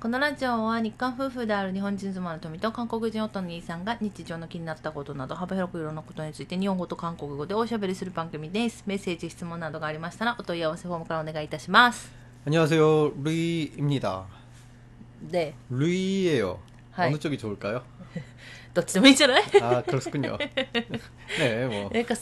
このラジオは日韓夫婦である日本人妻の富と韓国人夫の兄さんが日常の気になったことなど幅広くいろんなことについて日本語と韓国語でおしゃべりする番組です。メッセージ、質問などがありましたらお問い合わせフォームからお願いいたします。 안녕하세요. 루이입니다. 네. 루이예요. 하이. 어느 쪽이 좋을까요? どっちでもいいんじゃない 아, 그렇군요. 네, 뭐. なんか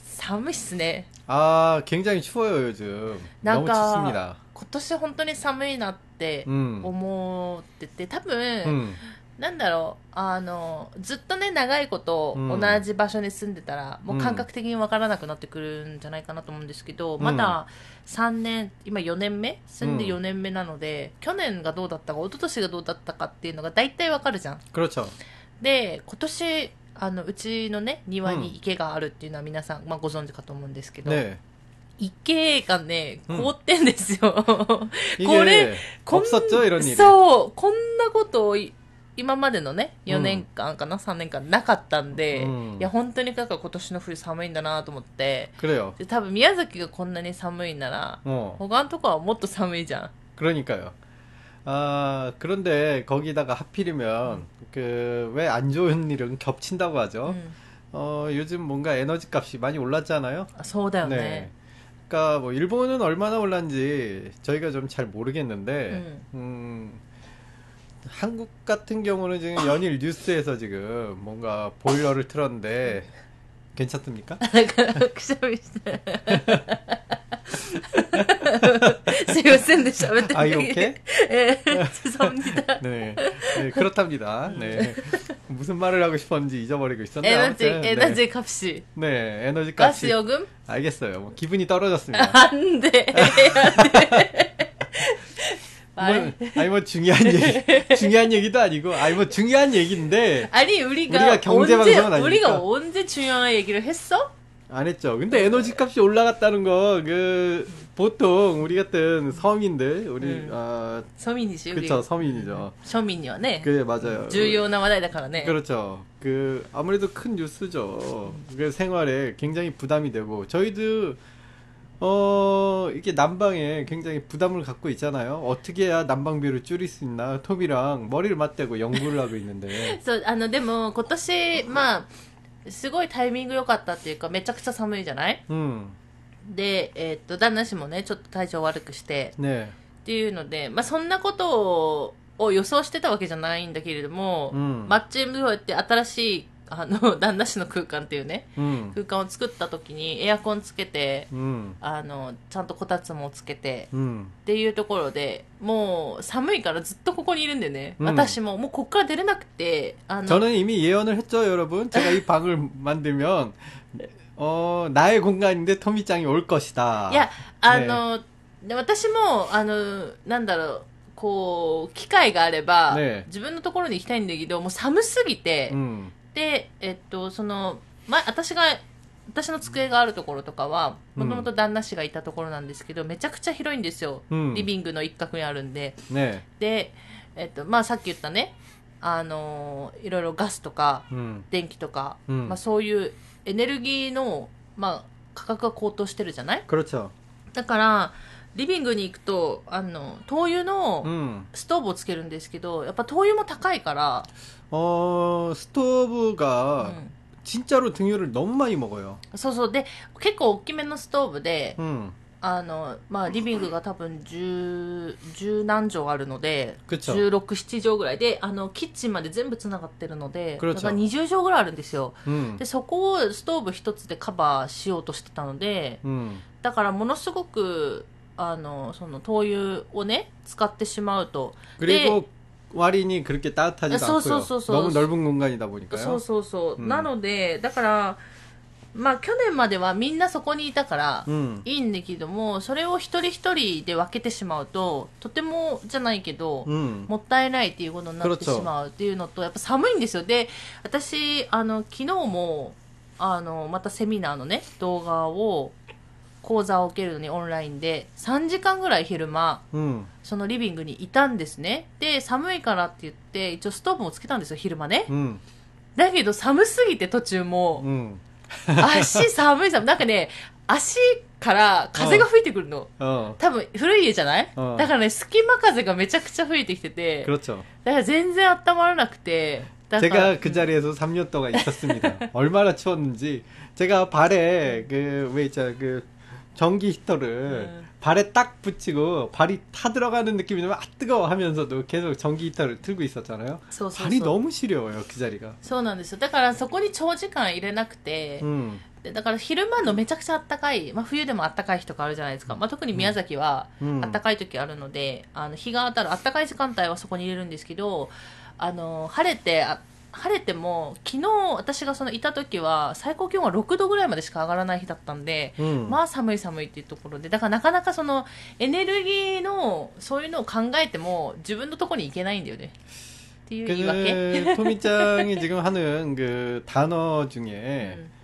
寒いっすね。 아, 굉장히 추워요, 요즘. なん 너무 か 춥습니다. 今年本当に寒いなって思ってて、多分、うん、なんだろうあのずっとね長いこと同じ場所に住んでたら、うん、もう感覚的に分からなくなってくるんじゃないかなと思うんですけど、うん、まだ3年今4年目？住んで4年目なので、去年がどうだったか一昨年がどうだったかっていうのが大体分かるじゃん。で今年あのうちのね庭に池があるっていうのは皆さん、まあ、ご存知かと思うんですけど。ね池がね、うん凍ってんですよ。 이게 これ、こん 없었죠, 이런 일이. そう、こんなことをい今までのね、4年間かな、3年間なかったんで、うんいや、本当にだから今年の冬寒いんだなと思って、 그래요. で多分宮崎がこんなに寒いなら、 어. 他のとこはもっと寒いじゃん。 그러니까요. 아, 그런데 거기다가 하필이면 그 왜 안 좋은 일은 겹친다고 う 하죠. ん。 어, 요즘 뭔가 에너지 값이 많이 올랐잖아요. あそうだよ 아까 뭐 일본은 얼마나 올랐는지 저희가 좀 잘 모르겠는데 음. 음. 한국 같은 경우는 지금 연일 뉴스에서 지금 뭔가 보일러를 틀었는데 괜찮습니까? 그 서비스 네. 제가 샌드 샵에 때문에. 아, 이렇게? 예, 죄송합니다. 네, 네, 그렇답니다. 네. 무슨 말을 하고 싶었는지 잊어버리고 있었네요. 에너지, 아무튼, 네. 에너지 값이. 네, 에너지 값이. 가스 요금? 알겠어요. 뭐 기분이 떨어졌습니다. 안 돼. 뭐, 아니 뭐 중요한 얘기 중요한 얘기도 아니고 아니 뭐 중요한 얘기인데 아니 우리가, 우리가 경제 방송은 아니 우리가 언제 중요한 얘기를 했어? 안 했죠. 근데 에너지 값이 올라갔다는 거, 그, 보통 우리 같은 서민들, 우리, 음. 아, 서민이지 우리. 그쵸, 서민이죠. 서민이요, 네. 그게 맞아요. 重要な話題だからね。 그렇죠. 그, 아무래도 큰 뉴스죠. 그 생활에 굉장히 부담이 되고, 저희도, 어, 이게 난방에 굉장히 부담을 갖고 있잖아요. 어떻게 해야 난방비를 줄일 수 있나? 톱이랑 머리를 맞대고 연구를 하고 있는데. そう、あの、でも、今年、まあ、 すごいタイミング良かったっていうか、めちゃくちゃ寒いじゃない？ 음, で、えーっと、旦那氏もね、ちょっと体調悪くして、 네. っていうので、まあ、そんなことをを予想してたわけじゃないんだけれども、うん。マッチングそうやって新しい、あの、旦那氏の空間っていうね、 음, 空間を作った時にエアコンつけて、 음, あの、ちゃんとこたつもつけて、 음. っていうところで、もう寒いからずっとここにいるんだよね。うん私も、もうこっから出れなくて、あの、 저는 이미 예언을 했죠, 여러분. 제가 이 방을 만들면 어 나의 공간인데 토미짱이 올 것이다. いや、あの、で私も、あの、なんだろう、こう、機会があれば、ね自分のところに行きたいんだけど、もう寒すぎて、 음, で、えっと、その、ま、私が、私の机があるところとかは、もともと旦那氏がいたところなんですけど、めちゃくちゃ広いんですよ。うんリビングの一角にあるんで。 네, で、えっと、まあ、さっき言ったね、あの、いろいろガスとか、 음, 電気とか、うんまあ、そういうエネルギーの、まあ、価格が高騰してるじゃない 그렇죠. だから、リビングに行くと、あの、灯油の 음, ストーブをつけるんですけど、やっぱ灯油も高いから、 어 스토브가 うん 진짜로 등유를 너무 많이 먹어요. そうそう。で、結構大きめのストーブで、 음, あの、まあ、リビングが多分十、十何畳あるので、 그쵸. 16、7畳ぐらいで、あの、キッチンまで全部繋がってるので、 그렇죠 だから20畳ぐらいあるんですよ。 음, で、そこをストーブ一つでカバーしようとしてたので、 음, だからものすごく、あの、その灯油をね、使ってしまうと。 그리고 와린이 그렇게 따뜻하지도 아, 소, 않고요. 소, 소, 소. 너무 넓은 공간이다 そ 보니까요. うそうそう。うんなので、だから、まあ去年まではみんなそこにいたから、 음, いいんだけども、それを一人一人で分けてしまうと、とてもじゃないけど、 음, もったいないっていうことになって 그렇죠 しまうっていうのと、やっぱ寒いんですよ。で、私、あの、昨日も、あの、またセミナーのね、動画を、 講座を受けるのにオンラインで、3時間ぐらい昼間、 음, そのリビングにいたんですね。で、寒いからって言って、一応ストーブもつけたんですよ、昼間ね。 음, だけど寒すぎて途中も、 음, 足寒い寒い。なんかね、 足から風が吹いてくるの。 어, 多分古い家じゃない、うんだからね、隙間風がめちゃくちゃ吹いてきてて、 그렇죠. だから全然温まらなくて、だから 제가 그 자리에서 3년 동안 있었습니다. 얼마나 추웠는지 제가 발에 그 왜 있잖아 그 전기 히터를 음. 발에 딱 붙이고 발이 타 들어가는 느낌이 나면 아 뜨거워 하면서도 계속 전기 히터를 틀고 있었잖아요. そうそうそう 발이 너무 시려워요 그 자리가. そうなんですよ。だからそこに長時間入れなくて、 음, でだから昼間のめちゃくちゃ暖かい、まあ冬でも暖かい日とかあるじゃないですか。まあ特に宮崎はうん暖かい時あるので、あの日が当たる暖かい時間帯はそこに入れるんですけど、あの、晴れて、あ 晴れても、昨日私がそのいた時は最高気温が6度ぐらいまでしか上がらない日だったんで、 음. まあ寒い寒いっていうところで、だからなかなかそのエネルギーのそういうのを考えても自分のところに行けないんだよね。っていう言い訳。 그 토미짱이 지금 하는 그 단어 중에 うん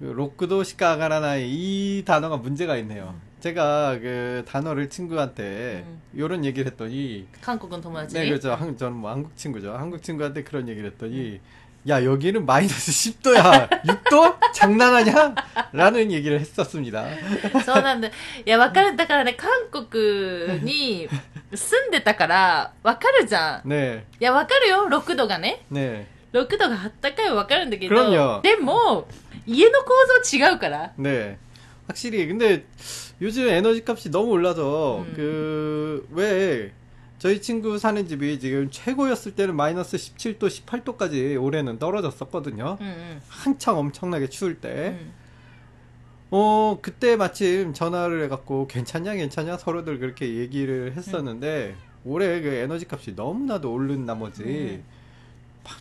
그 로크도 시카가라나이 이 단어가 문제가 있네요. 제가 그 단어를 친구한테 이런 얘기를 했더니 韓国の友達に。 네 그렇죠. 한, 저는 뭐 한국 친구죠. 한국 친구한테 그런 얘기를 했더니 야 여기는 마이너스 10도야 6도 장난하냐? 라는 얘기를 했었습니다. そうなんだ。いや、わかる。だからね、韓国に住んでたから、わかるじゃん。 네, いや、わかるよ。6度がね。 네, 6度があったかいはわかるんだけ 그럼요 ど、でも、家の構造違うから。 네. 확실히 근데 요즘 에너지 값이 너무 올라서 음. 그왜 저희 친구 사는 집이 지금 최고였을 때는 마이너스 17도, 18도까지 올해는 떨어졌었거든요. 음, 음. 한창 엄청나게 추울 때. 음. 어, 그때 마침 전화를 해갖고 괜찮냐, 괜찮냐 서로들 그렇게 얘기를 했었는데 음. 올해 그 에너지 값이 너무나도 오른 나머지 음.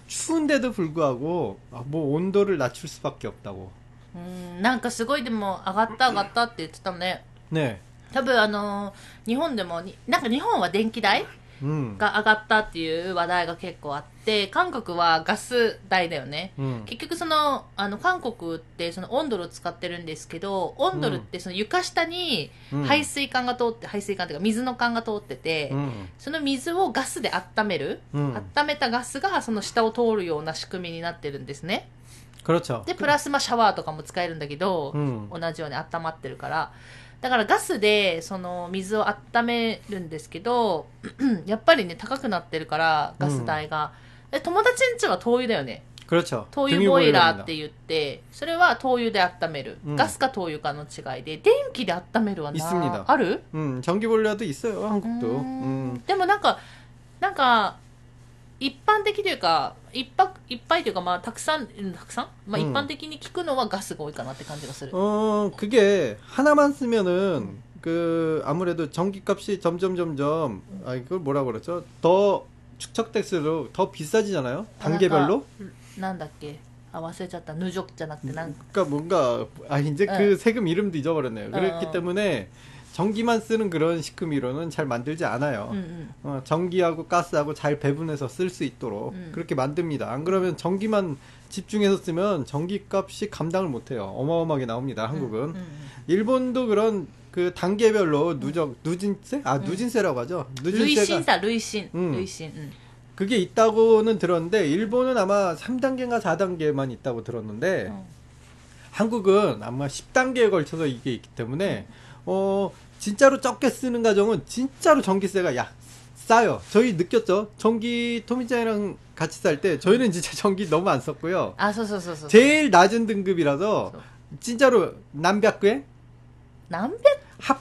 추운데도 불구하고 아, 뭐 온도를 낮출 수밖에 없다고. うんなんかすごいでも上がった上がったって言ってたね。ね多分あのー日本でもになんか日本は電気代うん。が上がったっていう話題が結構あって韓国はガス代だよね。うん。結局そのあの韓国ってそのオンドルを使ってるんですけどオンドルってその床下に排水管が通って、排水管っていうか水の管が通ってて、うん。その水をガスで温める、うん。温めたガスがその下を通るような仕組みになってるんですね。でプラスまあシャワーとかも使えるんだけど、同じように温まってるから。だからガスでその水を温めるんですけど やっぱりね高くなってるからガス代が、え、友達んちは灯油だよね。灯油ボイラーって言ってそれは灯油で温める、ガスか灯油かの違いで。電気で温めるはなある？うん。있어요でもなんかなんか 一般的というか、いっぱいっぱいというか、まあ、たくさん、うんたくさんまあ、うん一般的に聞くのはガスが多いかなって感じがする。 어, 그게 하나만 쓰면은 그 아무래도 전기값이 점점 점점 아 이걸 뭐라 그러죠? 더 축적될수록 더 비싸지잖아요. 단계별로. なんだっけあ、忘れちゃった。ヌジョクじゃなくて、なんか、 그러니까 뭔가 아 이제 네. 그 세금 이름도 잊어버렸네요. 그렇기 어. 때문에 전기만 쓰는 그런 식크미로는 잘 만들지 않아요. 음, 음. 어, 전기하고 가스하고 잘 배분해서 쓸 수 있도록 음. 그렇게 만듭니다. 안 그러면 전기만 집중해서 쓰면 전기값이 감당을 못해요. 어마어마하게 나옵니다. 음, 한국은 음, 음. 일본도 그런 그 단계별로 누적 누진세 아 누진세라고 하죠. 누진세가 루이신사 루이신 루이신 그게 있다고는 들었는데 일본은 아마 3단계인가 4단계만 있다고 들었는데 어. 한국은 아마 10단계에 걸쳐서 이게 있기 때문에 어 진짜로 적게 쓰는 가정은 진짜로 전기세가 야 싸요. 저희 느꼈죠. 전기 토미짱이랑 같이 살 때 저희는 진짜 전기 너무 안 썼고요. 아, 서서서서. 제일 낮은 등급이라서 진짜로 남백괴? 남백? 합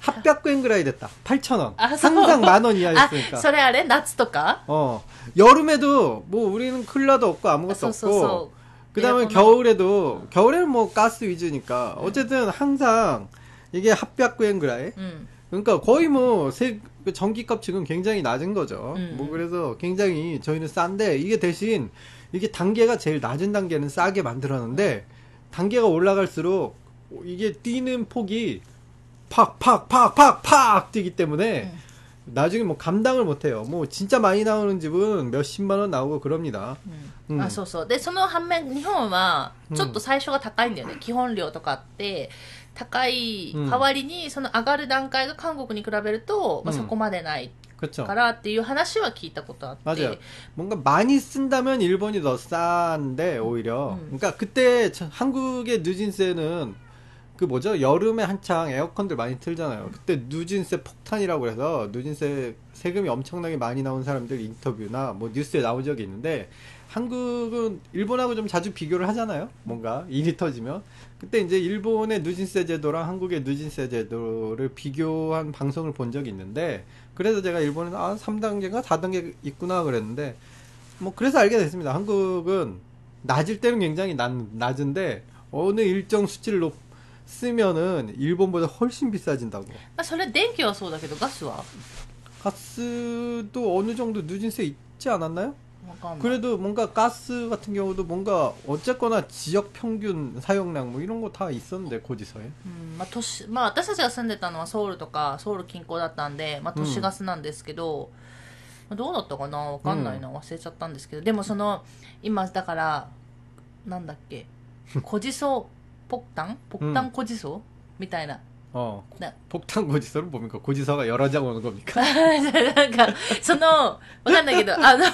합백괴인 그라이 됐다. 8,000원. 아, 항상 만 원 이하였으니까. 아, 그래 아래 나츠とか? 어. 여름에도 뭐 우리는 쿨러도 없고 아무것도 아, 없고. 그다음에 겨울에도 겨울에는 뭐 가스 위주니까 어쨌든 항상 이게 합백괴 그라이 うん。 그러니까 거의 뭐세 그 전기값 지금 굉장히 낮은 거죠. 음. 뭐 그래서 굉장히 저희는 싼데 이게 대신 이게 단계가 제일 낮은 단계는 싸게 만들었는데 단계가 올라갈수록 이게 뛰는 폭이 팍팍팍팍팍 뛰기 때문에 나중에 뭐 감당을 못해요. 뭐 진짜 많이 나오는 집은 몇십만 원 나오고 그럽니다. うんうんあそうそうでその反面日本はうんちょっと最初が高いんだよね、基本料とかあって 高いうん代わりにその上がる段階が韓国に比べると、まあ、うんそこまでないか 그렇죠. らっていう話は聞いたことあって、 맞아요. 뭔가 많이 쓴다면 일본이 더 싼데 오히려. 음. 그러니까 그때 저- 한국의 누진세는 그 뭐죠? 여름에 한창 에어컨들 많이 틀잖아요. 그때 누진세 폭탄이라고 해서 누진세 세금이 엄청나게 많이 나온 사람들 인터뷰나 뭐 뉴스에 나온 적이 있는데 한국은 일본하고 좀 자주 비교를 하잖아요. 뭔가 일이 터지면 그때 이제 일본의 누진세 제도랑 한국의 누진세 제도를 비교한 방송을 본 적이 있는데 그래서 제가 일본은 아 3단계가 4단계 있구나 그랬는데 뭐 그래서 알게 됐습니다. 한국은 낮을 때는 굉장히 낮, 낮은데 어느 일정 수치를 높 쓰면은 일본보다 훨씬 비싸진다고. 아, それ電気はそうだけどガスは. 가스도 어느 정도 누진세 있지 않았나요? わかんない 그래도 뭔가 가스 같은 경우도 뭔가 어쨌거나 지역 평균 사용량 뭐 이런 거 다 있었는데 고지서에. うんまあ、都市まあ私たちが住んでたのはソウルとかソウル近郊だったんで、まあ、都市ガスなんですけど、まあどうだったかなわかんないな、忘れちゃったんですけどでもその今だからなんだっけコジソ폭탄 폭탄コジソみたいな 어. 네. 폭탄 고지서는 뭡니까? 고지서가 여러 장 오는 겁니까? なんかそのわかんないけどあの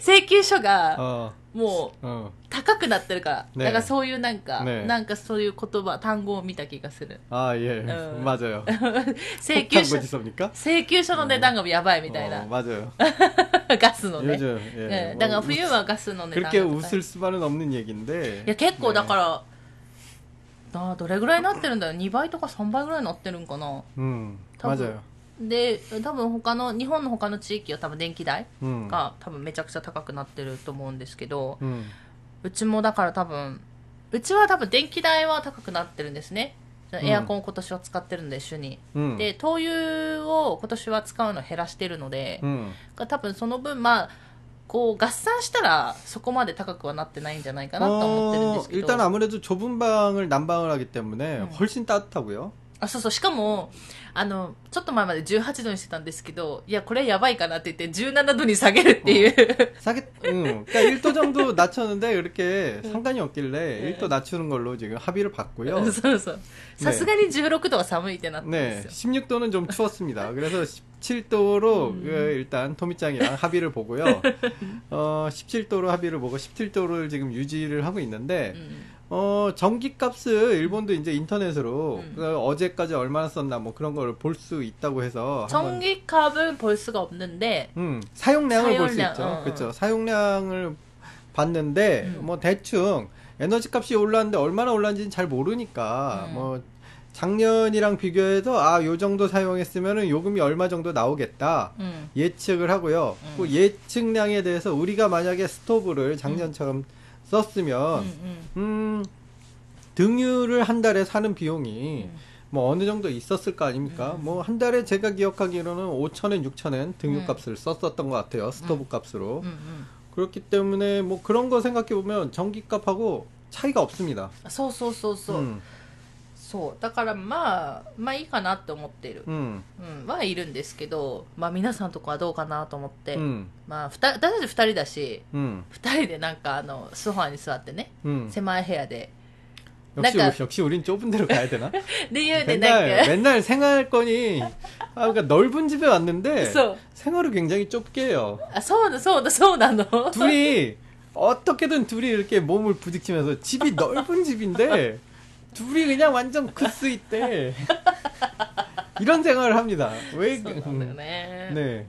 請求書が 어. もう 어. 高くなってるから、ねだからそういうなんか、ねなんかそういう言葉単語を見た気がする 아, 예. 어. 맞아요. 請求 폭탄 書 고지서입니까? 請求書の値段がやばいみたいな、 어, 맞아요. ガスのね 요즘 え 예. だから 뭐 冬はガスの値段が 그렇게 高い 웃을 수만은 없는 얘기인데. いや結構 네. だから、あーどれぐらいになってるんだよ2倍とか3倍ぐらいになってるんかな 음, 타고. 맞아요. で多分他の日本の他の地域は多分電気代 음, が多分めちゃくちゃ高くなってると思うんですけど 음, うちもだから多分うちは多分電気代は高くなってるんですねエアコンを今年は使ってるんで主に、 음, で灯油を今年は使うのを減らしてるので、 음. 多分その分まあこう合算したらそこまで高くはなってないんじゃないかなと思ってるんで 어, すけど、 일단 아무래도 좁은 방을 난방을 하기 때문에 음. 훨씬 따뜻하고요. あそうそうしかもあのちょっと前まで18度にしてたんですけどいやこれやばいかなって言って17度に下げるっていう、 싸게, 응. 그러니까 1도 정도 낮췄는데 그렇게 상관이 없길래 네. 1도 낮추는 걸로 지금 합의를 봤고요. そうそうさすがに16度は寒いってなったんで 네, すよ、 16도는 좀 추웠습니다. 그래서 17도로 음. 일단 토미짱이랑 합의를 보고요. 어, 17도로 합의를 보고 17도를 지금 유지를 하고 있는데 うん、 어, 전기값을 일본도 이제 인터넷으로 음. 그 어제까지 얼마나 썼나 뭐 그런 걸 볼 수 있다고 해서 전기값을 볼 수가 없는데 음, 사용량을 볼수 사용량, 있죠. 어, 어. 그렇죠. 사용량을 봤는데 음. 뭐 대충 에너지 값이 올랐는데 얼마나 올랐는지는 잘 모르니까 음. 뭐 작년이랑 비교해서 아, 요 정도 사용했으면은 요금이 얼마 정도 나오겠다. うん、 예측을 하고요. 음. 그 예측량에 대해서 우리가 만약에 스토브를 작년처럼 썼으면 음, 음. 음 등유를 한 달에 사는 비용이 음. 뭐 어느 정도 있었을 거 아닙니까? 뭐 한 달에 제가 기억하기로는 5천엔 6천엔 등유값을 썼었던 것 같아요 스토브 값으로 그렇기 때문에 뭐 그런 거 생각해 보면 전기값하고 차이가 없습니다. 소소소소. So, so, so, そうだからまあまあいいかなって思ってる、 음, うん、はいるんですけどまあ皆さんとこはどうかなと思って、 음, まあふた私たち2人だし 음, 2人でなんかあのソファーに座ってね 음. 狭い部屋で 역시 그러니까- 역시 우린 좁은 데로 가야 되나? で言うてなん 맨날 か 맨날 생활권이 아 그러니까 넓은 집에 왔는데 そう 생활을 굉장히 좁게 해요. あそうだそうだそうなの 둘이 어떻게든 둘이 이렇게 몸을 부딪히면서 집이 넓은 집인데 둘이 그냥 완전 크스 있대. 이런 생활을 합니다. 왜? そうなんだよね、 네.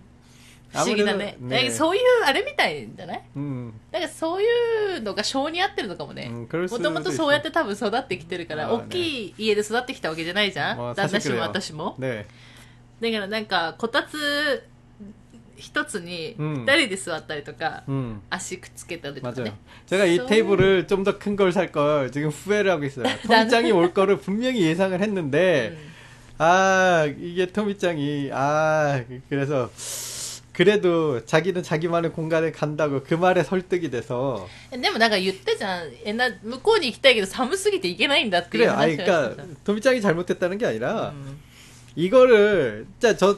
不思議だね 아무래도- なんかそういうあれみたいじゃない 음, なんかそういうのが性に合ってるのかもね 음, 그럴 も 수도 ともとそうやって多分育ってきてるからあーね大きい家で育ってきたわけじゃないじゃん、まあ旦那氏も 사실그래요 私も 네. だからなんかこたつ 一つにうん二人で座ったりとか、 음. 足くっつけたりとか 맞아요. ね 제가 이 So- 테이블을 좀 더 큰 걸 살 걸 지금 후회를 하고 있어요. 토미짱이 올 거를 분명히 예상을 했는데, うん 아, 이게 토미짱이, 아, 그래서, 그래도 자기는 자기만의 공간에 간다고 그 말에 설득이 돼서, でもなんか言ったじゃんえな向こうに行きたいけど寒すぎて行けないんだっていう 그래요. 아, 話をしてた 그러니까 도미짱이 잘못했다는 게 아니라 うん 이거를 진짜 저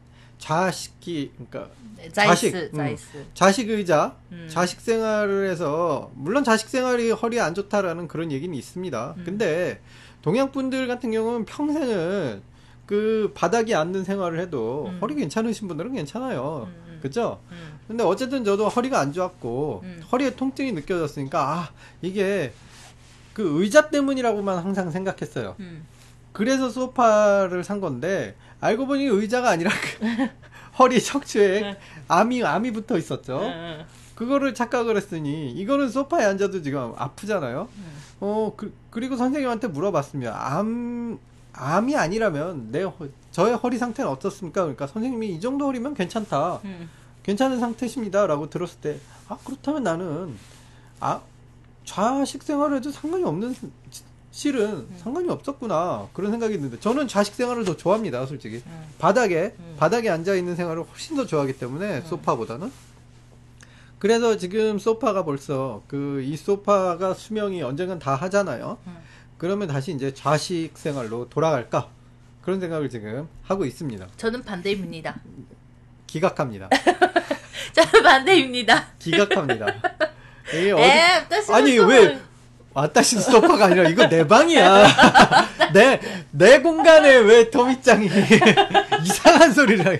자식이 그러니까 네, 자식 음, 자식 의자 음. 자식 생활을 해서 물론 자식 생활이 허리에 안 좋다라는 그런 얘기는 있습니다. 음. 근데 동양 분들 같은 경우는 평생은 그 바닥에 앉는 생활을 해도 음. 허리 괜찮으신 분들은 괜찮아요. 음, 음. 그죠? 근데 어쨌든 저도 허리가 안 좋았고 허리에 통증이 느껴졌으니까 아 이게 그 의자 때문이라고만 항상 생각했어요. 그래서 소파를 산 건데 알고 보니 의자가 아니라 그 허리 척추에 네. 암이 암이 붙어 있었죠. 네. 그거를 착각을 했으니 이거는 소파에 앉아도 지금 아프잖아요. 네. 어 그, 그리고 선생님한테 물어봤습니다. 암 암이 아니라면 내 저의 허리 상태는 어떻습니까? 그러니까 선생님이 이 정도 허리면 괜찮다. 음. 괜찮은 상태십니다라고 들었을 때 아 그렇다면 나는 아 좌식 생활을 해도 상관이 없는 실은 음. 상관이 없었구나 그런 생각이 드는데 저는 좌식 생활을 더 좋아합니다 솔직히. 음. 바닥에 음. 바닥에 앉아 있는 생활을 훨씬 더 좋아하기 때문에 소파보다는. 그래서 지금 소파가 벌써 그 이 소파가 수명이 언젠간 다 하잖아요. 그러면 다시 이제 좌식 생활로 돌아갈까? 그런 생각을 지금 하고 있습니다. 저는 반대입니다. 기각합니다. 저는 반대입니다. 기각합니다. 이게 어디... 아니 왜 와타시 소파가 아니라 이거 내 방이야. 내 내 공간에 왜 토미짱이 이상한 소리를 해.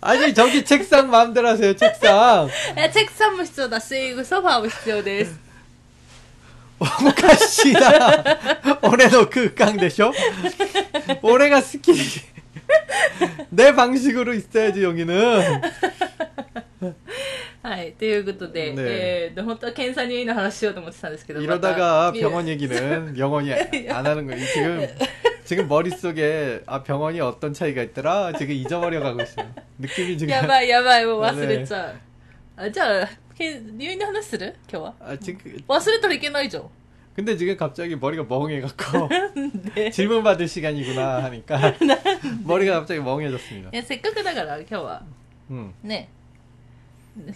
아니 저기 책상 마음대로 하세요 책상. え、チェックさんも必要だし、ソファーも必要です。 오카시다. 올해도 그 깡대쇼? 올해가 스키. 내 방식으로 있어야지 여기는. はい、ということで、ねえー、本当は検査入院の話しようと思ってたんですけど、 이러다가 また 병원 얘기는 영원히 안 하는 거예요. 지금 지금 머릿속에 아 병원이 어떤 차이가 있더라 지금 잊어버려 가고 있어요. 느낌이 지금 やばいやばい、もう忘れちゃう。あじゃあ、け入院の話する今日は。 아 지금 忘れたらいけないじゃん。 근데 지금 갑자기 머리가 멍해갖고 で 질문 받을 시간이구나 하니까 머리가 갑자기 멍해졌습니다. いやせっかくだから今日は 음. ね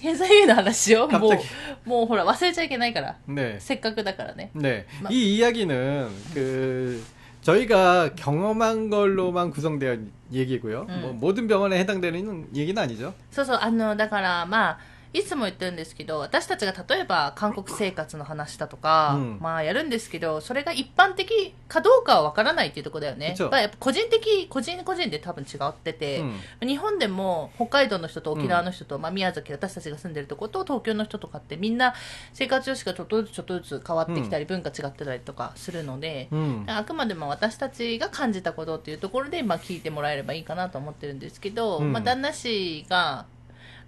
検査入院の話しようもう갑자기 もうほら忘れちゃいけないから 네. せっかくだからね 네. 막- 이 이야기는 그 저희가 경험한 걸로만 구성되어 얘기고요. 음. 뭐 모든 병원에 해당되는 얘기는 아니죠. そうそうあのだからまあ いつも言ってるんですけど私たちが例えば韓国生活の話だとか、うん、まあやるんですけどそれが一般的かどうかはわからないっていうとこだよね、まあ、やっぱ個人的個人個人で多分違ってて、うん、日本でも北海道の人と沖縄の人と、うん、まあ、宮崎私たちが住んでるとこと東京の人とかってみんな生活様式がちょっとずつちょっとずつ変わってきたり、文化違ってたりとかするので、あくまでも私たちが感じたことっていうところで、まあ、聞いてもらえればいいかなと思ってるんですけど、まあ、旦那氏が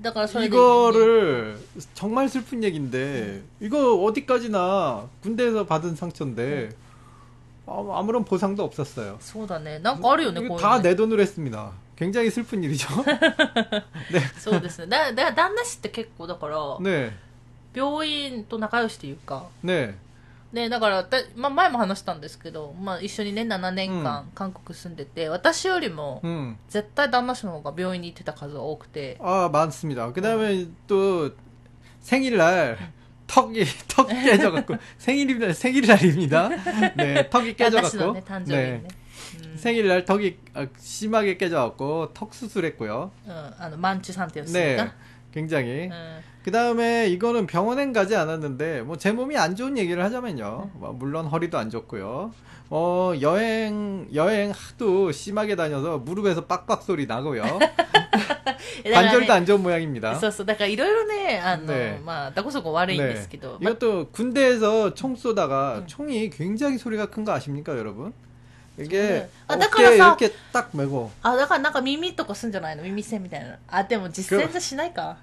だからそれで 이거를 정말 슬픈 얘기인데 이거 어디까지나 군대에서 받은 상처인데 아, 아무런 보상도 없었어요. そうだねなんかあるよね 이거 こういう 다 の 내 돈으로 했습니다. 굉장히 슬픈 일이죠. そうですねだだ旦那氏って結構だから 네, 病院と仲良しというか 네, ね、だからだ、まあ、前も話したんですけど、まあ、一緒にね7年間韓国住んでて、私よりも 음, 絶対旦那氏の方が病院に行ってた数が多くて 아 많습니다. 그다음에 또 생일날 턱이 턱 깨져갖고 생일입니다. 생일날입니다. 네, 턱이 旦那氏の 깨져갖고 ね誕生日にね、 생일날 턱이 아, 심하게 깨져갖고 턱 수술했고요. うん、うん、あのマンチュさんっていう 네, 굉장히 うん、 그 다음에 이거는 병원엔 가지 않았는데, 뭐, 제 몸이 안 좋은 얘기를 하자면요. 뭐, 물론 허리도 안 좋고요. 어, 여행, 여행 하도 심하게 다녀서 무릎에서 빡빡 소리 나고요. えだから 관절도 ね 안 좋은 모양입니다. そうそうだからいろいろねあの、ねまあだこそこ悪いんですけど、まあ 이것도 군대에서 총 쏘다가 음. 총이 굉장히 소리가 큰 거 아십니까, 여러분? 이게 아, 어깨에 나가라서- 이렇게 딱 메고 あだからなんか耳とかすんじゃないの耳栓みたいなあでも実践じゃしないか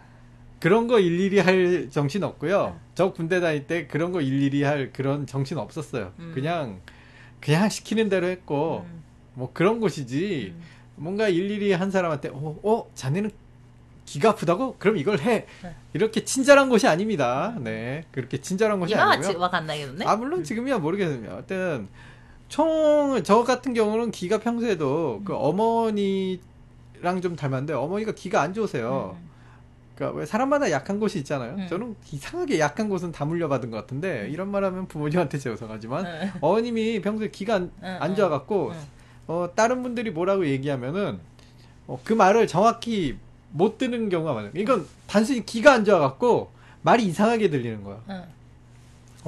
그런 거 일일이 할 정신 없고요. 저 군대 다닐 때 그런 거 일일이 할 그런 정신 없었어요. 음. 그냥 그냥 시키는 대로 했고 うん 뭐 그런 곳이지 뭔가 일일이 한 사람한테 어, 어 자네는 기가 아프다고? 그럼 이걸 해. 네. 이렇게 친절한 곳이 아닙니다. 네. 그렇게 친절한 곳이 今は 아니고요. ちわかんないけどね 아 물론 지금이야 모르겠습니다. 어쨌든 총, 저 같은 경우는 기가 평소에도 음. 그 어머니랑 좀 닮았는데 어머니가 기가 안 좋으세요. 음. 그러니까 왜 사람마다 약한 곳이 있잖아요. 네. 저는 이상하게 약한 곳은 다 물려받은 것 같은데 네. 이런 말하면 부모님한테 죄송하지만 네. 어머님이 평소에 기가 안, 안 좋아갖고 어, 다른 분들이 뭐라고 얘기하면은 어, 그 말을 정확히 못 듣는 경우가 많아요. 이건 단순히 기가 안 좋아갖고 말이 이상하게 들리는 거야.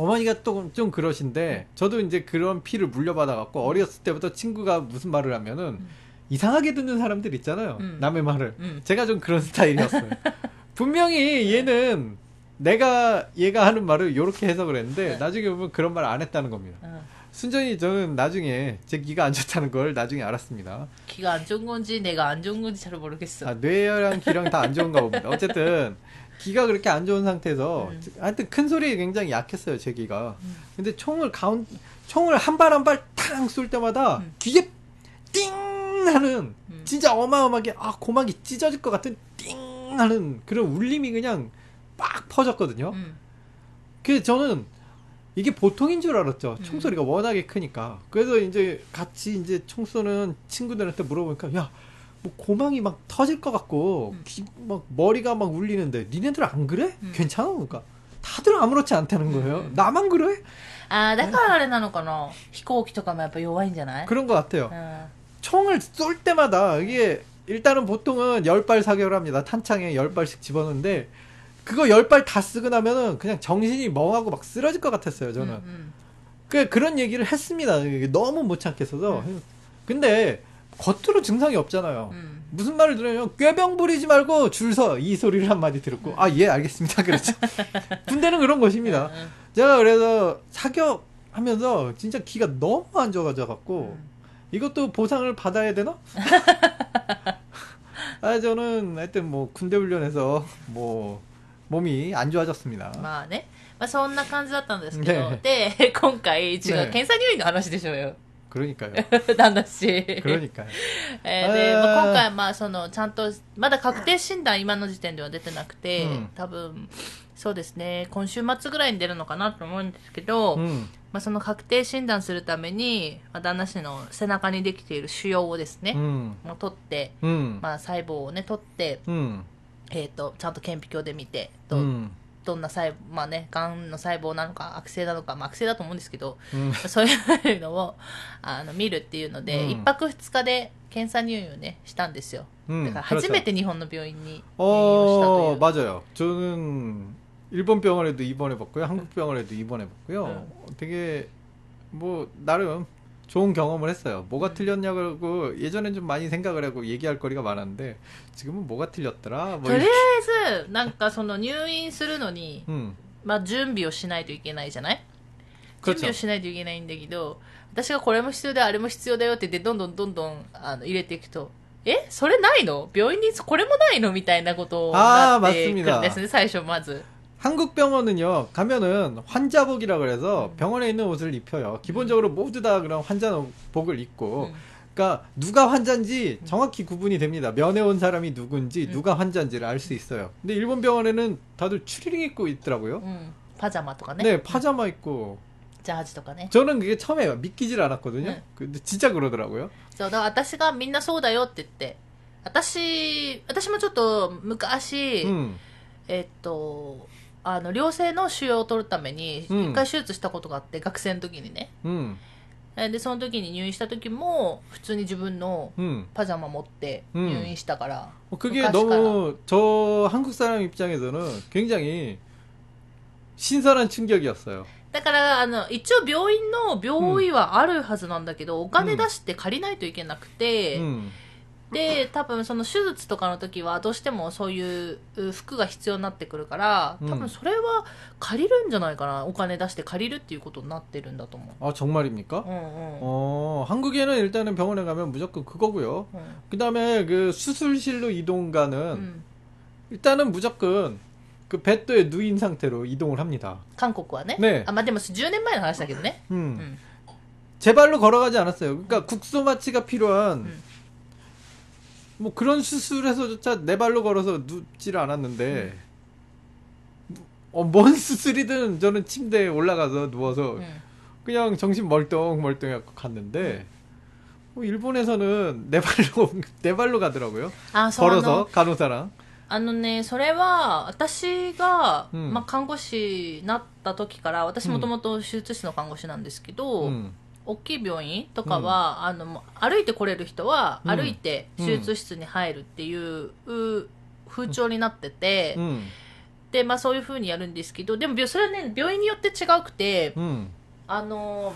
어머니가 또 좀 그러신데 저도 이제 그런 피를 물려받아 갖고 음. 어렸을 때부터 친구가 무슨 말을 하면은 음. 이상하게 듣는 사람들 있잖아요. 음. 남의 말을. 음. 제가 좀 그런 스타일이었어요. 분명히 네. 얘는 내가 얘가 하는 말을 이렇게 해석을 했는데 네. 나중에 보면 그런 말 안 했다는 겁니다. 어. 순전히 저는 나중에 제 귀가 안 좋다는 걸 나중에 알았습니다. 귀가 안 좋은 건지 내가 안 좋은 건지 잘 모르겠어. 아, 뇌혈랑 귀랑 다 안 좋은가 봅니다. 어쨌든 기가 그렇게 안 좋은 상태에서 음. 하여튼 큰 소리에 굉장히 약했어요 제 기가. 음. 근데 총을 가운 총을 한 발 한 발 탕 쏠 때마다 음. 귀에 띵 하는 음. 진짜 어마어마하게 아 고막이 찢어질 것 같은 띵 하는 그런 울림이 그냥 빡 퍼졌거든요. うん、그 저는 이게 보통인 줄 알았죠. 음. 총소리가 워낙에 크니까. 그래서 이제 같이 이제 총 쏘는 친구들한테 물어보니까 야, 뭐 고망이 막 터질 것 같고 음. 귀, 막 머리가 막 울리는데 니네들 안 그래? 음. 괜찮아? 그러니까 다들 아무렇지 않다는 거예요. 음. 나만 그래? ああだからあれなのかな飛行機とかもやっぱ弱いんじゃない 그런 것 같아요. うん 총을 쏠 때마다 이게 일단은 보통은 10발 사격을 합니다. 탄창에 10발씩 집어넣는데 그거 10발 다 쓰고 나면은 그냥 정신이 멍하고 막 쓰러질 것 같았어요, 저는. うん 그 그런 얘기를 했습니다. 이게 너무 못 참겠어서. 음. 근데 겉으로 증상이 없잖아요. うん 무슨 말을 들으면 꾀병 부리지 말고 줄 서 이 소리를 한마디 들었고 아 예 알겠습니다 그렇죠 군대는 그런 것입니다 うん 제가 그래서 사격하면서 진짜 기가 너무 안 좋아져 갖고 이것도 보상을 받아야 되나 아 저는 하여튼 뭐 군대 훈련에서 뭐 몸이 안 좋아졌습니다 まあね、まあ、そんな感じだったんですけど、ねで今回違う、ね検査入院の話でしょうよ 黒いかよ。んだし。よ。えー、で、まあ、今回、まあ、その、ちゃんと、まだ確定診断、今の時点では出てなくて、うん、多分、そうですね、今週末ぐらいに出るのかなと思うんですけど、うん、まあ、その確定診断するために、まあ、旦那氏の背中にできている腫瘍をですね、うん、もう取って、まあ、細胞をね、取って、えっ、ー、と、ちゃんと顕微鏡で見て、と、どんな細胞まあねがんの細胞なのか悪性なのか、まあ、悪性だと思うんですけど 음. そういうのをあの見るっていうので、うん一泊二日で検査入院をねしたんですよ、 음, だから初 그렇죠. めて日本の病院に入院を 어, したという、 맞아요. 저는 일본 병원에도 입원해봤고요. 한국 병원에도 입원해봤고요. 음. 되게, 뭐, 나름 좋은 경험을 했어요. 뭐가 음. 틀렸냐고, 예전엔 좀 많이 생각을 하고 얘기할 거리가 많았는데, 지금은 뭐가 틀렸더라? 뭐, とり 이렇게. あえずなんかその入院するのに、 음, まあ、準備をしないといけないじゃない準 그렇죠. 備をしないといけないんだけど私がこれも必要だあれも必要だよって言ってどんどんどんどんあの入れていくとえそれないの病院にこれもないのみたいなことになってくるんですね最初まず 한국 병원은요, 가면은 환자복이라 그래서 병원에 있는 옷을 입혀요. 기본적으로 모두 다 그런 환자복을 입고, うん 그러니까 누가 환자인지 정확히 구분이 됩니다. 면회 온 사람이 누군지 음. 누가 환자인지를 알 수 있어요. 근데 일본 병원에는 다들 추리링 입고 있더라고요. うんパジャマとかね 네, 파자마 입고. ジャージとかね 저는 그게 처음에 믿기질 않았거든요. 네. 근데 진짜 그러더라고요. そうだから私がみんなそうだよって言って私私もちょっと昔、 음, えっと あの良性の腫瘍を取るためにうん一回手術したことがあって、学生の時にね 음, えでその時に入院した時も普通に自分の 음. パジャマ持ってうん入院したから、 어, 그게昔から 너무 저 한국 사람 입장에서는 굉장히 신선한 충격이었어요. だからあの一応病院の病院はあるはずなんだけど、お金出して借りないといけなくて、 음, で多分その手術とかの時はどうしてもそういうう服が必要になってくるからうん多分それは借りるんじゃないかなお金出して借りるっていうことになってるんだと思う 아 정말입니까? うんうん 어 한국에는 일단은 병원에 가면 무조건 그거고요. うん 그 다음에 그 수술실로 이동가는 うん 일단은 무조건 그 베드에 누인 상태로 이동을 합니다. 韓国はね 네. あまあでも10年前の話だけどね 음. うん 제 발로 걸어가지 않았어요. 그러니까 국소 마취가 필요한 음. 뭐 그런 수술에서조차 내 발로 걸어서 눕지를 않았는데 어, 뭔 수술이든 저는 침대에 올라가서 누워서 うん 그냥 정신 멀뚱 멀뚱해갖고 갔는데 뭐 일본에서는 내 발로 내 발로 가더라고요. あそうあの 걸어서 간호사랑. あのね、それは、私が、うんまあ、看護師になった時から、私うんもともと手術室の看護師なんですけど、 음. 大きい病院とかは、うん、あの歩いてこれる人は歩いて手術室に入るっていう風潮になってて、うん、でまあ、そういうふうにやるんですけどでもそれはね病院によって違くて、うん、あの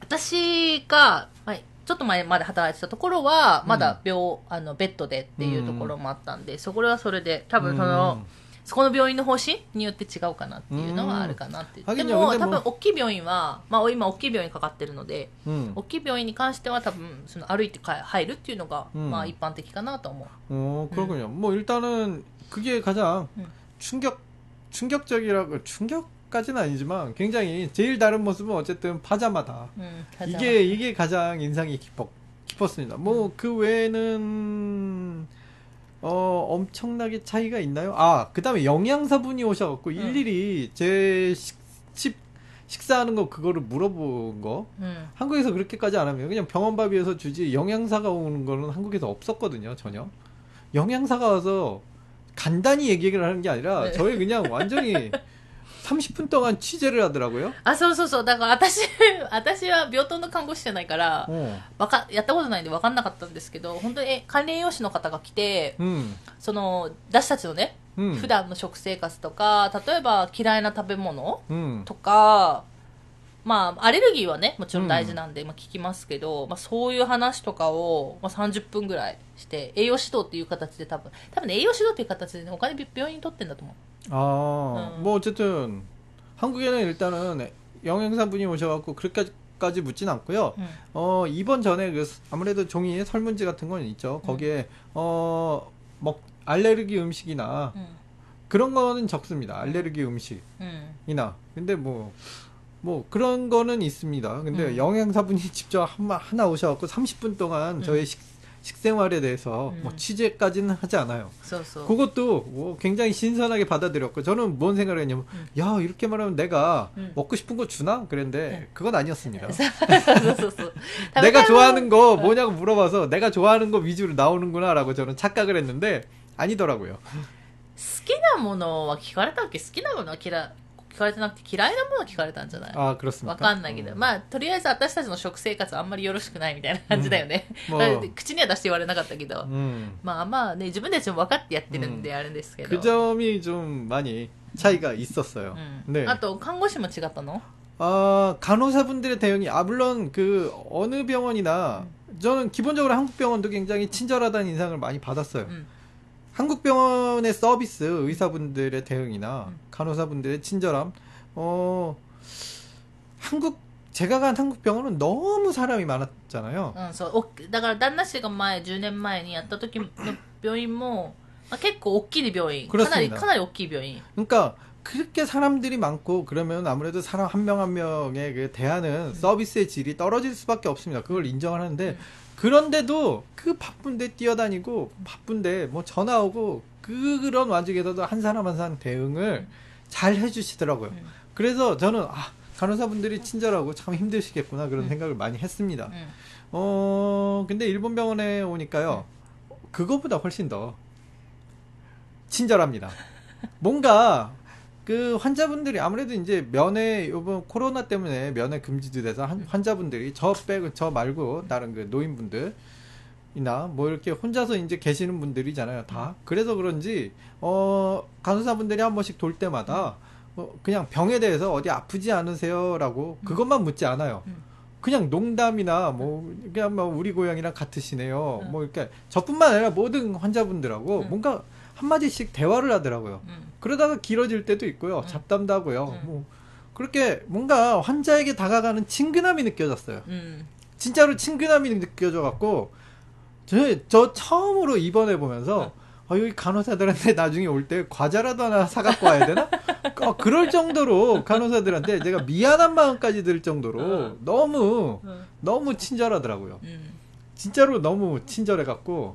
私が、まあ、ちょっと前まで働いてたところはまだ病、あのベッドでっていうところもあったんで、そこはそれで多分その。そこの病院の方針によって違うかなっていうのはあるかなって。うんでも、でも多分大きい病院は、まあ今大きい病院かかってるので、 음. 大きい病院に関しては多分、その歩いてか入るっていうのが、うんまあ一般的かなと思う。 어, 그렇군요. 뭐 일단은 그게 가장 음. 충격 충격적이라고 충격까지는 아니지만 굉장히 제일 다른 모습은 어쨌든 파자마다 うん。 이게 이게 가장 인상이 깊었 깊었습니다. 뭐 그 외에는 어 엄청나게 차이가 있나요? 아 그 다음에 영양사분이 오셔갖고 일일이 제 식, 식 식사하는 거 그거를 물어본 거うん。 한국에서 그렇게까지 안 하면 그냥 병원밥이어서 주지 영양사가 오는 거는 한국에서 없었거든요 전혀 영양사가 와서 간단히 얘기를 하는 게 아니라 네. 저희 그냥 완전히 30분 동안 취재를 하더라고요 あ、そうそうそう。だから私、私は病棟の看護師じゃないから、 어. わか、やったことないんで分かんなかったんですけど、本当にえ管理栄養士の方が来て、 음, その、私たちのね、 음, 普段の食生活とか、例えば嫌いな食べ物 음, とか、まあ、アレルギーはね、もちろん大事なんで、まあ聞きますけど、まあそういう話とかを、まあ30分ぐらいして、栄養指導っていう形で多分、多分ね、栄養指導っていう形でね、お金病院に取ってんだと思う。 아, 음. 뭐 어쨌든 한국에는 일단은 영양사분이 오셔갖고 그렇게까지 묻진 않고요. 음. 어 이번 전에 그 아무래도 종이에 설문지 같은 건 있죠. 음. 거기에 음. 어, 뭐 알레르기 음식이나 음. 그런 거는 적습니다. 알레르기 음. 음식이나 근데 뭐뭐 그런 거는 있습니다. 근데 영양사분이 직접 한, 하나 오셔갖고 30분 동안 저의 식, 식생활에 대해서 음. 뭐 취재까지는 하지 않아요. そうそう。 그것도 뭐 굉장히 신선하게 받아들였고 저는 뭔 생각을 했냐면 음. 야 이렇게 말하면 내가 음. 먹고 싶은 거 주나 그랬는데 네. 그건 아니었습니다 そうそうそうそう。 내가 食べたいもの 좋아하는 거 뭐냐고 물어봐서 내가 좋아하는 거 위주로 나오는구나라고 저는 착각을 했는데 아니더라고요 好きなものは聞かれたっけ好きなものは嫌い 聞かれてなくて嫌いなものは聞かれたんじゃない 아 わ 그렇습니까 かんないけど、まあ、とりあえず私たちの食生活あんまりよろしくないみたいな感じだよね。もうだから口には出して言われなかったけど、 음. まあまあね、自分たちも分かってやってるんであれですけど。 그 점이 좀 많이 차이가 있었어요 うん 네 あと、看護師も違ったの 아, 간호사분들의 대응이, 아, 물론 그, 어느 병원이나, 저는 기본적으로 한국 병원도 굉장히 친절하다는 인상을 많이 받았어요. うん。 한국 병원의 서비스, 의사분들의 대응이나, 음. 간호사분들의 친절함, 어, 한국, 제가 간 한국 병원은 너무 사람이 많았잖아요. うん、そう。おだから、旦那氏が前、10年前にやった時の病院も、まあ、結構大きい病院。かなり、 그렇습니다 かなり大きい病院。 그러니까, 그렇게 사람들이 많고, 그러면 아무래도 사람 한 명 한 명의 그 대하는 서비스의 질이 떨어질 수밖에 없습니다. 그걸 인정을 하는데, 그런데도 그 바쁜데 뛰어다니고 바쁜데 뭐 전화 오고 그 그런 와중에서도 한 사람 한 사람 대응을 잘 해주시더라고요. 네. 그래서 저는 아 간호사분들이 친절하고 참 힘드시겠구나 그런 네. 생각을 많이 했습니다. 네. 어 근데 일본 병원에 오니까요 그것보다 훨씬 더 친절합니다. 뭔가 그 환자분들이 아무래도 이제 면회, 요번 코로나 때문에 면회 금지도 돼서 한- 환자분들이 저 빼고, 저 말고 다른 그 노인분들, 이나 뭐 이렇게 혼자서 이제 계시는 분들이잖아요 다. 그래서 그런지 어 간호사분들이 한 번씩 돌 때마다 어, 그냥 병에 대해서 어디 아프지 않으세요라고 그것만 묻지 않아요. 음. 그냥 농담이나 뭐 그냥 뭐 우리 고향이랑 같으시네요. 뭐 이렇게 저뿐만 아니라 모든 환자분들하고 응. 뭔가 한 마디씩 대화를 하더라고요. 음. 그러다가 길어질 때도 있고요. 응. 잡담도 하고요. 응. 뭐 그렇게 뭔가 환자에게 다가가는 친근함이 느껴졌어요. 음. 진짜로 친근함이 느껴져 갖고 저, 저 처음으로 입원해 보면서 아, 여기 간호사들한테 나중에 올 때 과자라도 하나 사갖고 와야 되나? 어, 그럴 정도로 간호사들한테 제가 미안한 마음까지 들 정도로 어. 너무 음. 너무 친절하더라고요. 음. 진짜로 너무 친절해 갖고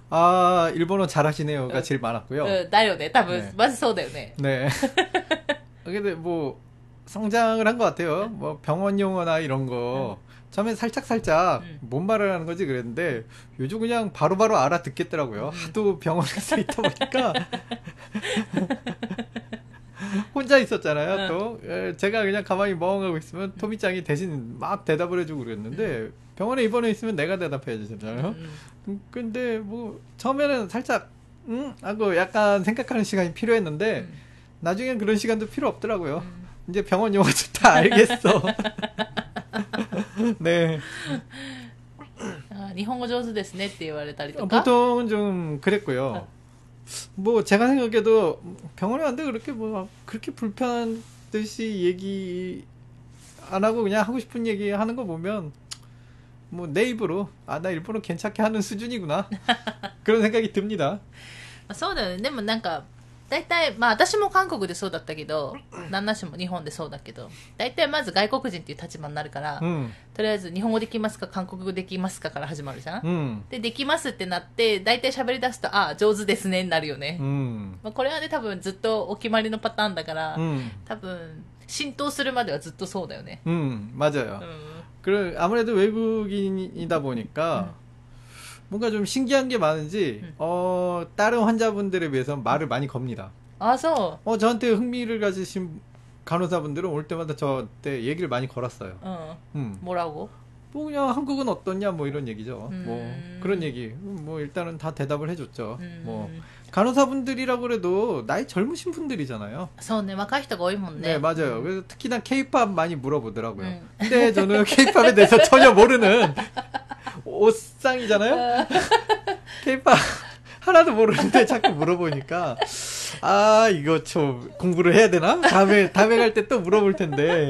아 일본어 잘하시네요가 응. 제일 많았고요. うん、だよね。多分、ねまずそうだよね。 네. 근데 뭐 성장을 한 것 같아요. 뭐 병원 용어나 이런 거 처음에 살짝 살짝 응. 뭔 말을 하는 거지 그랬는데 요즘 그냥 바로바로 알아듣겠더라고요. 하도 병원에서 있다 보니까 혼자 있었잖아요. 응. 또 예, 제가 그냥 가만히 멍하고 있으면 토미짱이 대신 막 대답을 해주고 그랬는데 병원에 입원해 있으면 내가 대답해 주잖아요. うん 음, 근데 뭐 처음에는 살짝 응 하고 약간 생각하는 시간이 필요했는데 うん 나중엔 그런 시간도 필요 없더라고요. うん 이제 병원 용어도 다 알겠어. 네. あ日本語上手ですねって言われたりとか。 보통은 좀 그랬고요. 뭐 제가 생각해도 병원에 왔는데 그렇게 뭐 그렇게 불편한 듯이 얘기 안 하고 그냥 하고 싶은 얘기 하는 거 보면 뭐 내 입으로 아 나 일본어 괜찮게 하는 수준이구나 그런 생각이 듭니다. まあそうだよね。でもなんか、大体、まあ私も韓国でそうだったけど、旦那氏も日本でそうだけど、大体まず外国人っていう立場になるから、 음, とりあえず日本語できますか、韓国語できますかから始まるじゃん。 음, で、できますってなって、大体喋り出すと、あ、上手ですねになるよね。 음, まあこれはね、多分ずっとお決まりのパターンだから、 음, 多分、浸透するまではずっとそうだよね。 음, 맞아요. うん。 그 아무래도 외국인이다 보니까 음. 뭔가 좀 신기한 게 많은지 음. 어 다른 환자분들에 비해서 말을 많이 겁니다. 아서. 어 저한테 흥미를 가지신 간호사분들은 올 때마다 저한테 얘기를 많이 걸었어요. 어. 음. 뭐라고? 뭐 그냥 한국은 어떻냐 뭐 이런 얘기죠. 뭐 음. 뭐 그런 얘기. 음, 뭐 일단은 다 대답을 해줬죠. 음. 뭐 간호사분들이라 그래도 나이 젊으신 분들이잖아요. 네, 네 맞아요. 그래서 특히나 케이팝 많이 물어보더라고요. 음. 근데 저는 케이팝에 대해서 전혀 모르는 옷상이잖아요. 케이팝 하나도 모르는데 자꾸 물어보니까 아 이거 좀 공부를 해야 되나? 다음에 다음에 갈 때 또 물어볼 텐데.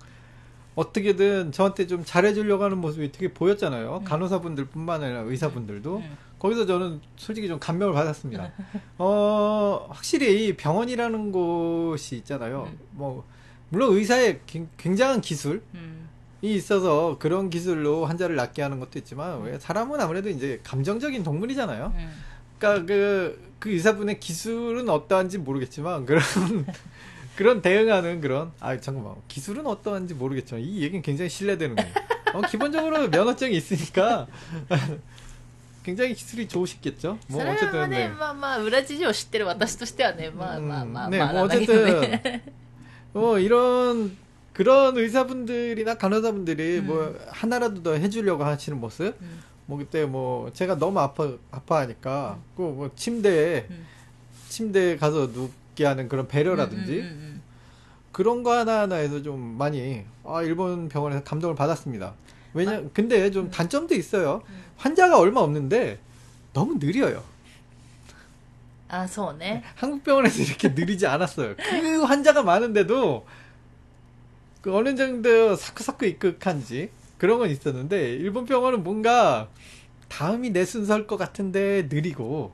어떻게든 저한테 좀 잘해주려고 하는 모습이 되게 보였잖아요. 네. 간호사분들뿐만 아니라 의사분들도 네. 거기서 저는 솔직히 좀 감명을 받았습니다. 어 확실히 병원이라는 곳이 있잖아요. 네. 뭐 물론 의사의 굉장한 기술이 음. 있어서 그런 기술로 환자를 낫게 하는 것도 있지만 왜 사람은 아무래도 이제 감정적인 동물이잖아요. 네. 그러니까 그, 그 의사분의 기술은 어떠한지 모르겠지만 그런 그런 대응하는 그런 아 잠깐만 기술은 어떠한지 모르겠지만 이 얘기는 굉장히 신뢰되는 거예요. 어, 기본적으로 면허증이 있으니까 굉장히 기술이 좋으시겠죠. そ 뭐 れは 어쨌든 ね、 네. まあまあ、裏事情を知ってる私としてはね、まあまあまあ、 네, まあ、 뭐 なんだけど 어쨌든 ね。 뭐 이런 그런 의사분들이나 간호사분들이 음. 뭐 하나라도 더 해주려고 하시는 모습 うん 뭐 그때 뭐 제가 너무 아파 아파하니까 그 뭐 침대에 うん 침대에 가서 있게 하는 그런 배려라든지 음, 음, 음, 그런 거 하나하나에서 좀 많이 아 일본 병원에서 감동을 받았습니다. 왜냐 아, 근데 좀 단점도 있어요. 환자가 얼마 없는데 너무 느려요. 아, 소네. 한국 병원에서 이렇게 느리지 않았어요. 그 환자가 많은데도 그 어느 정도 사크사크 입극한지 그런 건 있었는데 일본 병원은 뭔가 다음이 내 순서일 것 같은데 느리고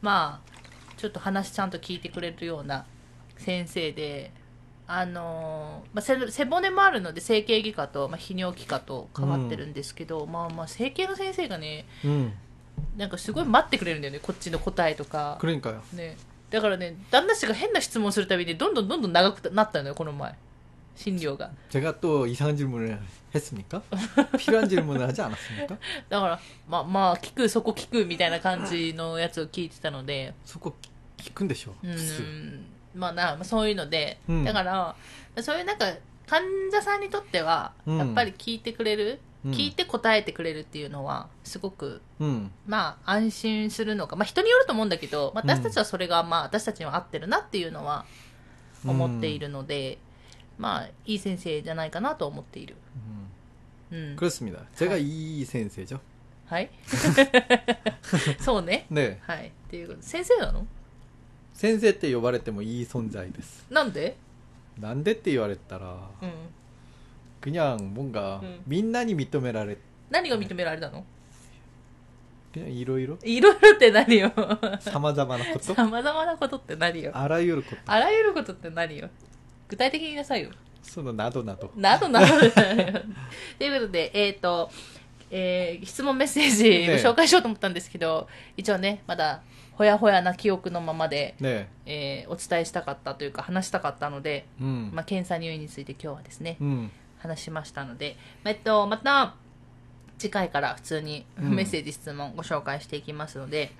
まあちょっと話ちゃんと聞いてくれるような先生であのまあ背、背骨もあるので整形外科と、まあ、泌尿器科と変わってるんですけど、うん、まあまあ整形の先生がね、うん、なんかすごい待ってくれるんだよねこっちの答えとか。くれんかよ、ね、だからね旦那氏が変な質問するたびにどんどんどんどん長くなったのよこの前。 診療が 제가 또 이상한 질문을 했습니까? 필요한 질문을 하지 않았습니까? だからまあまあ聞くそこ聞くみたいな感じのやつを聞いてたので 속고 깊은데쇼. う 스 んまあなまあそういうので、うんだからそういうなんか患者さんにとってはうんやっぱり聞いてくれる、うん聞いて答えてくれるっていうのはすごく 음. まあ安心するのかまあ人によると思うんだけど、まあ、私たちはそれがまあ私たちには合ってるなっていうのは思っているので、 まあいい先生じゃないかなと思っている、 음. うん、 그렇습니다. 제가 하- 이 센세죠. はいそうね 네. はいっていうこと先生なの 센세 때 요발했대 뭐이 손자이 됐어. なんで 난데 때 요발했다라 うん 그냥 뭔가 음. 민난이 믿도메라래 何が認められたの 그냥 이로이로 いろいろって何よ 사마자마나 것도 さまざまなことって何よ 아라유르 것도 あらゆることって何よ 具体的に言いなさいよ。そのなどなど。などなど。ということで、えっ、ー、と、えー、質問メッセージご紹介しようと思ったんですけど、ね、一応ね、まだ、ほやほやな記憶のままで、ねえー、お伝えしたかったというか、話したかったので、うん、まあ、検査入院について今日はですね、うん、話しましたので、えっと、また、次回から普通にメッセージ、質問ご紹介していきますので、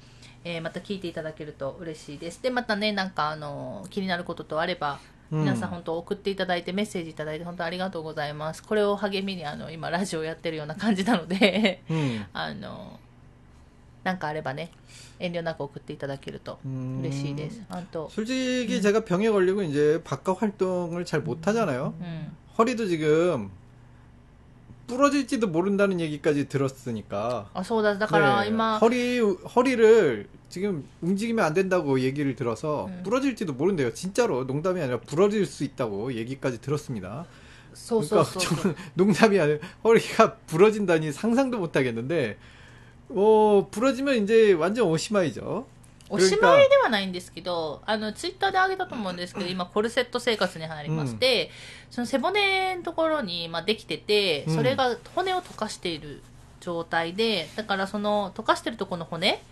うん、えー、また聞いていただけると嬉しいです。で、またね、なんか、あの、気になることとあれば、皆さん本当送っていただいてメッセージいただいて本当ありがとうございます。これを励みにあの今ラジオやってるような感じなので 음. あのなんかあればね遠慮なく送っていただけると 음. 嬉しいです。本当。 솔직히 제가 병에 걸리고 이제 바깥 활동을 잘 못하잖아요. うん。 허리도 지금 부러질지도 모른다는 얘기까지 들었으니까. 아, そうだ. 그러니까 네. 이마 허리 허리를 지금 움직이면 안 된다고 얘기를 들어서 음. 부러질지도 모른대요. 진짜로 농담이 아니라 부러질 수 있다고 얘기까지 들었습니다. 소, 그러니까 소, 소, 소. 농담이 아니라 허리가 부러진다니 상상도 못 하겠는데 어, 부러지면 이제 완전 오시마이죠. おしまいではないんですけど、あの、ツイッターで上げたと思うんですけど、今、コルセット生活に入りまして、その背骨のところに、まあ、できてて、うん。それが骨を溶かしている状態で、だからその、溶かしてるところの骨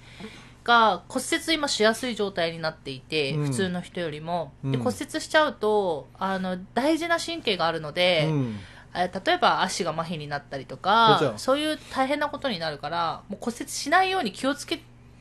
が骨折今しやすい状態になっていて、うん。普通の人よりも。うん。で、骨折しちゃうと、あの、大事な神経があるので、 음. え例えば足が麻痺になったりとかそういう大変なことになるからもう骨折しないように気をつけ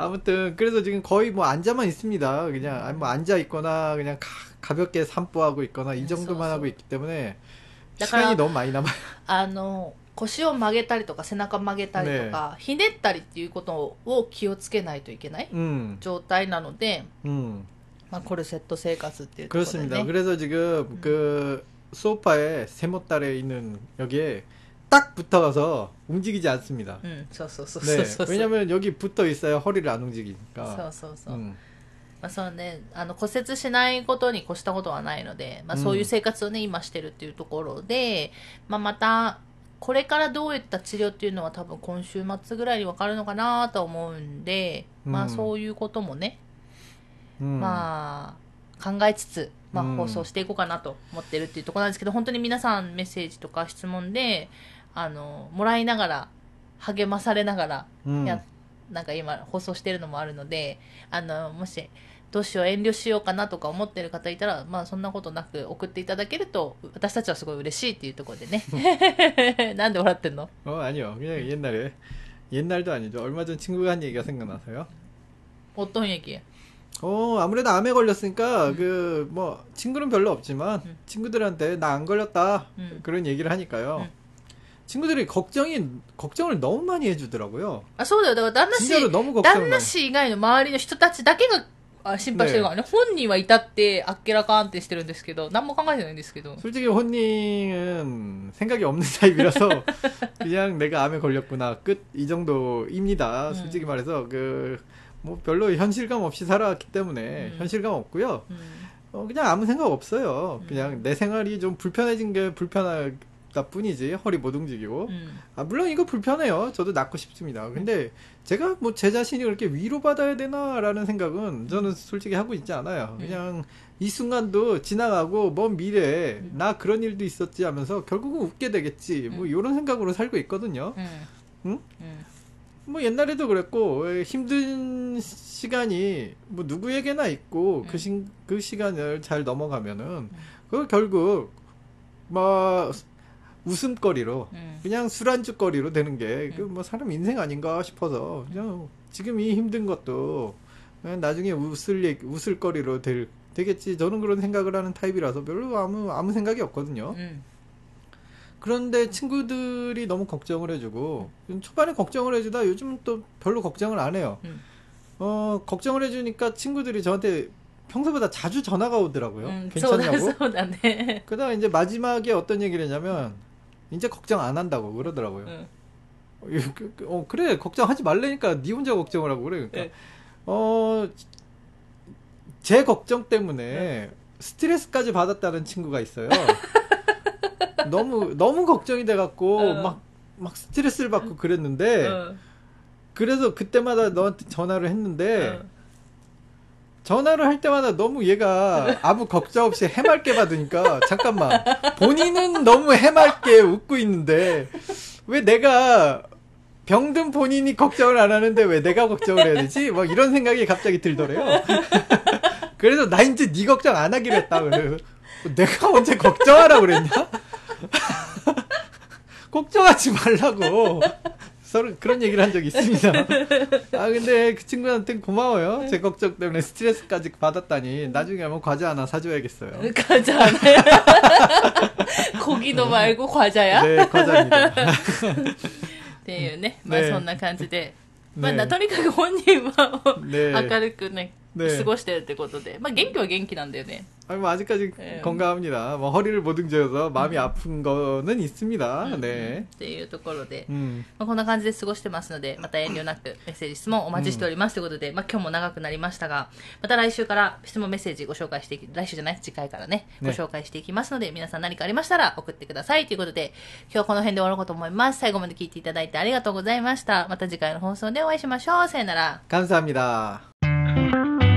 아무튼 그래서 지금 거의 뭐 앉아만 있습니다 그냥 아니 뭐 앉아 있거나 그냥 가, 볍게 산보하고 있거나 이 정도만 쏘, 쏘. 하고 있기 때문에 다 시간이 그럼- 너무 많이 남아요 あの腰を曲げたりとか背中曲げたりとか、ひねったりっていうことを気をつけないといけない 음, 状態なので、 음 まあ、コルセット生活っていうところで 그렇습니다 ね 그래서 지금 그 소파에 세모딸에 있는 여기에 딱 붙어가서 움직이지 않습니다 うんそうそうそう 네 そうそう、 왜냐면 여기 붙어 있어야 허리를 안 そう 움직이니까 そうそう、 음. まあそうね、あの骨折しないことに越したことはないので、まあ、うんそういう生活をね、今してるっていうところで、まあ、またこれからどういった治療っていうのは多分今週末ぐらいに分かるのかなと思うんで、まあうんそういうこともね、 음. まあ考えつつ、まあ、うん放送していこうかなと思ってるっていうところなんですけど、本当に皆さんメッセージとか質問で あのもらいながら励まされながら 음. やなんか今放送してるのもあるので、あの、もし どうしよう遠慮しようかなとか思ってる方いたら、まあそんなことなく送っていただけると、私たちはすごい嬉しいっていうところでね。なんで笑ってんの 어 아니요 그냥 옛날에 옛날도 아니죠 얼마 전 친구가 한 얘기가 생각나서요. 어떤 얘기? 어 아무래도 암에 걸렸으니까 그 뭐 친구는 별로 없지만 음. 친구들한테 나 안 걸렸다 음. 그런 얘기를 하니까요. 음. 친구들이 걱정이 걱정을 너무 많이 해주더라고요. あ、そうだよ。だから旦那氏 진짜로 、 너무 걱정 旦那 많이. 氏以外の周りの人たちだけがあ心配してるからね。本人はいたって、あっけらかんってしてるんですけど、何も考えてないんですけど。 솔직히 혼님은 생각이 없는 타입이라서 그냥 내가 암에 걸렸구나 끝 이 정도입니다. 음. 솔직히 말해서 그 뭐 별로 현실감 없이 살아왔기 때문에 음. 현실감 없고요. うん。 어, 그냥 아무 생각 없어요. 음. 그냥 내 생활이 좀 불편해진 게 불편하 나뿐이지 허리 못 움직이고. 음. 아 물론 이거 불편해요. 저도 낫고 싶습니다. 근데 제가 뭐 제 자신이 그렇게 위로받아야 되나라는 생각은 저는 솔직히 하고 있지 않아요. 음. 그냥 이 순간도 지나가고 먼 미래에 음. 나 그런 일도 있었지 하면서 결국은 웃게 되겠지. 뭐 음. 이런 생각으로 살고 있거든요. 응? 뭐 옛날에도 그랬고 힘든 시간이 뭐 누구에게나 있고 그, 시, 그 시간을 잘 넘어가면은 그 결국 뭐 웃음거리로 음. 그냥 술안주거리로 되는 게 그뭐 음. 사람 인생 아닌가 싶어서 그냥 지금 이 힘든 것도 나중에 웃을 얘기, 웃을 거리로 될 되겠지 저는 그런 생각을 하는 타입이라서 별로 아무 아무 생각이 없거든요. 음. 그런데 친구들이 너무 걱정을 해주고 초반에 걱정을 해주다 요즘은 또 별로 걱정을 안 해요. 음. 어 걱정을 해주니까 친구들이 저한테 평소보다 자주 전화가 오더라고요. 음, 괜찮냐고. 서운하네. 그다음 이제 마지막에 어떤 얘기를 했냐면 이제 걱정 안 한다고 그러더라고요. 네. 어, 예, 그, 그, 어 그래 걱정하지 말래니까 니 혼자 걱정을 하고 그래 그러니까 네. 어제 걱정 때문에 네. 스트레스까지 받았다는 친구가 있어요. 너무 너무 걱정이 돼 갖고 막막 어. 막 스트레스를 받고 그랬는데 어. 그래서 그때마다 너한테 전화를 했는데 어. 전화를 할 때마다 너무 얘가 아무 걱정 없이 해맑게 받으니까 잠깐만 본인은 너무 해맑게 웃고 있는데 왜 내가 병든 본인이 걱정을 안 하는데 왜 내가 걱정을 해야 되지? 막 이런 생각이 갑자기 들더래요. 그래서 나 이제 네 걱정 안 하기로 했다. 그래. 내가 언제 걱정하라 그랬냐? 걱정하지 말라고. 서로 그런 얘기를 한 적이 있습니다. 아, 근데 그 친구한테 고마워요. 제 걱정 때문에 스트레스까지 받았다니. 나중에 한번 과자 하나 사줘야겠어요. 과자ね。小木の말고 과자야? 네, 과자입니다. っていうね。まあねそんな感じで。まあねなとにかく本人はね明るくね、 ね過ごしてるってことで。まあ元気は元気なんだよね。 아니, 뭐 아직까지 네. 건강합니다. 뭐 허리를 못 움직여서 마음이 아픈 거는 있습니다. 네. っていうところで。 음. まあ、こんな感じで過ごしてますので、また遠慮なくメッセージ、質問お待ちしておりますということで、まあ今日も長くなりましたが、また来週から質問メッセージご紹介していき、来週じゃない次回からね、ごね紹介していきますので、皆さん何かありましたら送ってくださいということで、今日はこの辺で終わろうかと思います。最後まで聞いていただいてありがとうございました。また次回の放送でお会いしましょう。さよなら。 감사합니다. thank you